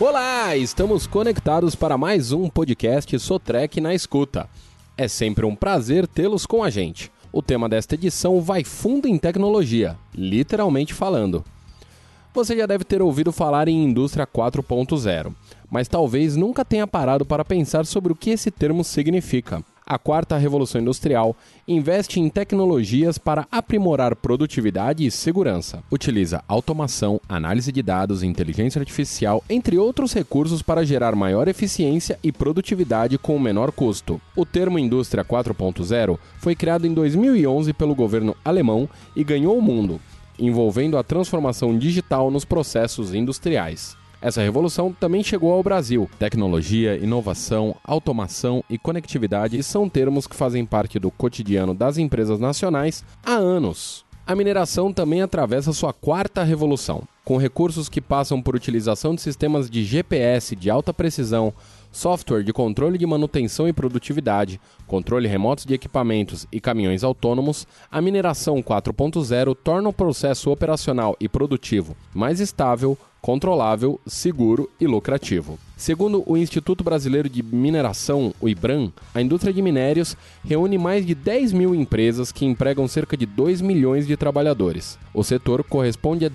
Olá, estamos conectados para mais um podcast Sotrec na escuta. É sempre um prazer tê-los com a gente. O tema desta edição vai fundo em tecnologia, literalmente falando. Você já deve ter ouvido falar em indústria 4.0, mas talvez nunca tenha parado para pensar sobre o que esse termo significa a quarta revolução industrial, investe em tecnologias para aprimorar produtividade e segurança. Utiliza automação, análise de dados, inteligência artificial, entre outros recursos para gerar maior eficiência e produtividade com menor custo. O termo Indústria 4.0 foi criado em 2011 pelo governo alemão e ganhou o mundo, envolvendo a transformação digital nos processos industriais. Essa revolução também chegou ao Brasil. Tecnologia, inovação, automação e conectividade são termos que fazem parte do cotidiano das empresas nacionais há anos. A mineração também atravessa sua quarta revolução, com recursos que passam por utilização de sistemas de GPS de alta precisão, software de controle de manutenção e produtividade, controle remoto de equipamentos e caminhões autônomos, a mineração 4.0 torna o processo operacional e produtivo mais estável, controlável, seguro e lucrativo. Segundo o Instituto Brasileiro de Mineração, o IBRAM, a indústria de minérios reúne mais de 10 mil empresas que empregam cerca de 2 milhões de trabalhadores. O setor corresponde a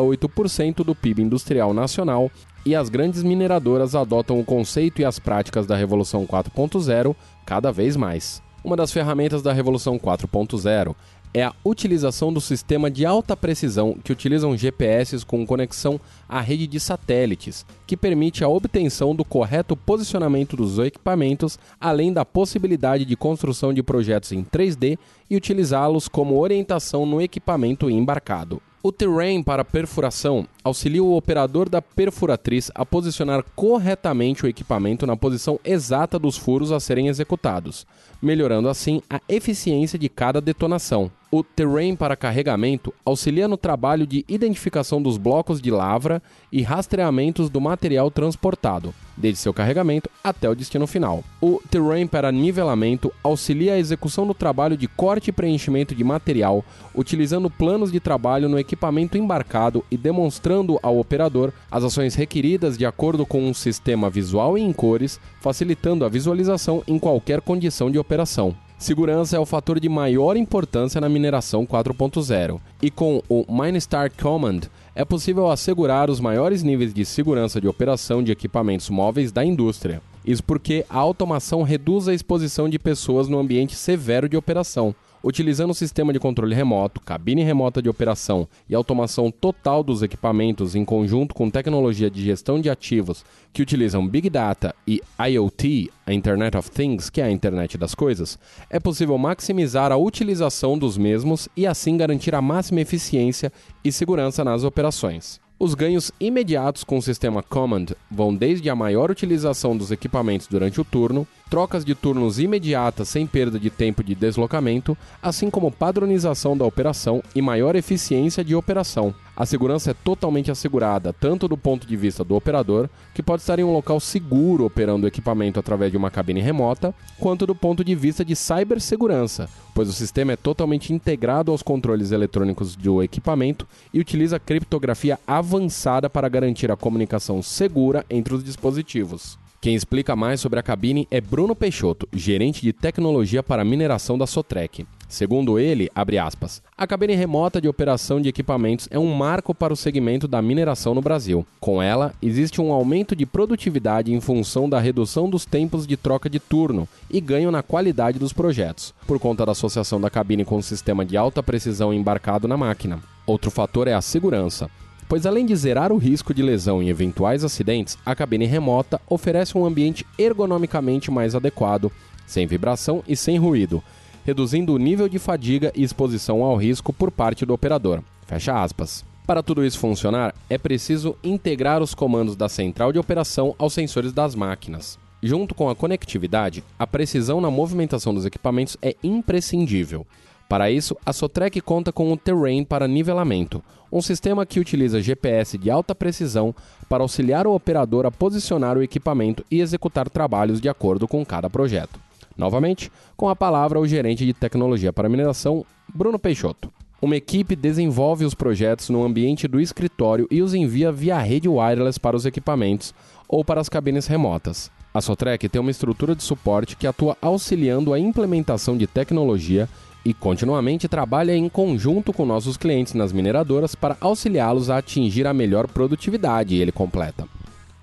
16,8% do PIB industrial nacional e as grandes mineradoras adotam o conceito e as práticas da Revolução 4.0 cada vez mais. Uma das ferramentas da Revolução 4.0 é a utilização do sistema de alta precisão que utilizam GPS com conexão à rede de satélites, que permite a obtenção do correto posicionamento dos equipamentos, além da possibilidade de construção de projetos em 3D e utilizá-los como orientação no equipamento embarcado. O terrain para perfuração auxilia o operador da perfuratriz a posicionar corretamente o equipamento na posição exata dos furos a serem executados, melhorando assim a eficiência de cada detonação. O terrain para carregamento auxilia no trabalho de identificação dos blocos de lavra e rastreamentos do material transportado, desde seu carregamento até o destino final. O terrain para nivelamento auxilia a execução do trabalho de corte e preenchimento de material, utilizando planos de trabalho no equipamento embarcado e demonstrando ao operador as ações requeridas de acordo com um sistema visual e em cores, facilitando a visualização em qualquer condição de operação. Segurança é o fator de maior importância na mineração 4.0, e com o MineStar Command é possível assegurar os maiores níveis de segurança de operação de equipamentos móveis da indústria. Isso porque a automação reduz a exposição de pessoas no ambiente severo de operação, utilizando o sistema de controle remoto, cabine remota de operação e automação total dos equipamentos em conjunto com tecnologia de gestão de ativos que utilizam Big Data e IoT, a Internet of Things, que é a internet das coisas, é possível maximizar a utilização dos mesmos e assim garantir a máxima eficiência e segurança nas operações. Os ganhos imediatos com o sistema Command vão desde a maior utilização dos equipamentos durante o turno, trocas de turnos imediatas sem perda de tempo de deslocamento, assim como padronização da operação e maior eficiência de operação. A segurança é totalmente assegurada, tanto do ponto de vista do operador, que pode estar em um local seguro operando o equipamento através de uma cabine remota, quanto do ponto de vista de cibersegurança, pois o sistema é totalmente integrado aos controles eletrônicos do equipamento e utiliza criptografia avançada para garantir a comunicação segura entre os dispositivos. Quem explica mais sobre a cabine é Bruno Peixoto, gerente de tecnologia para mineração da Sotrec. Segundo ele, aspas, a cabine remota de operação de equipamentos é um marco para o segmento da mineração no Brasil. Com ela, existe um aumento de produtividade em função da redução dos tempos de troca de turno e ganho na qualidade dos projetos, por conta da associação da cabine com o sistema de alta precisão embarcado na máquina. Outro fator é a segurança pois além de zerar o risco de lesão em eventuais acidentes, a cabine remota oferece um ambiente ergonomicamente mais adequado, sem vibração e sem ruído, reduzindo o nível de fadiga e exposição ao risco por parte do operador. Fecha aspas. Para tudo isso funcionar, é preciso integrar os comandos da central de operação aos sensores das máquinas. Junto com a conectividade, a precisão na movimentação dos equipamentos é imprescindível. Para isso, a Sotrec conta com o Terrain para nivelamento, um sistema que utiliza GPS de alta precisão para auxiliar o operador a posicionar o equipamento e executar trabalhos de acordo com cada projeto. Novamente, com a palavra o gerente de tecnologia para mineração, Bruno Peixoto. Uma equipe desenvolve os projetos no ambiente do escritório e os envia via rede wireless para os equipamentos ou para as cabines remotas. A Sotrec tem uma estrutura de suporte que atua auxiliando a implementação de tecnologia e continuamente trabalha em conjunto com nossos clientes nas mineradoras para auxiliá-los a atingir a melhor produtividade, ele completa.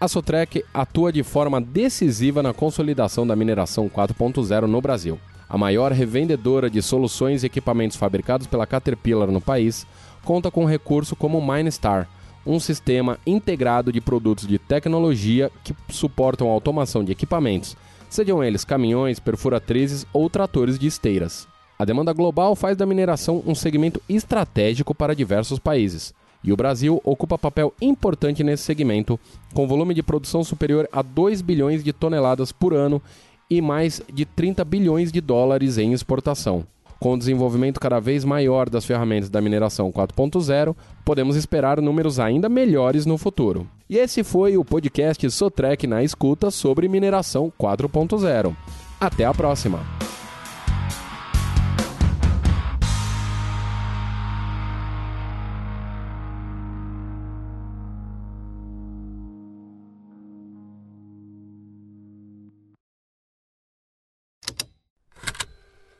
A Sotrec atua de forma decisiva na consolidação da mineração 4.0 no Brasil a maior revendedora de soluções e equipamentos fabricados pela Caterpillar no país, conta com recurso como MineStar, um sistema integrado de produtos de tecnologia que suportam a automação de equipamentos, sejam eles caminhões, perfuratrizes ou tratores de esteiras. A demanda global faz da mineração um segmento estratégico para diversos países, e o Brasil ocupa papel importante nesse segmento, com volume de produção superior a 2 bilhões de toneladas por ano e mais de 30 bilhões de dólares em exportação. Com o desenvolvimento cada vez maior das ferramentas da mineração 4.0, podemos esperar números ainda melhores no futuro. E esse foi o podcast Sotrec na escuta sobre mineração 4.0. Até a próxima!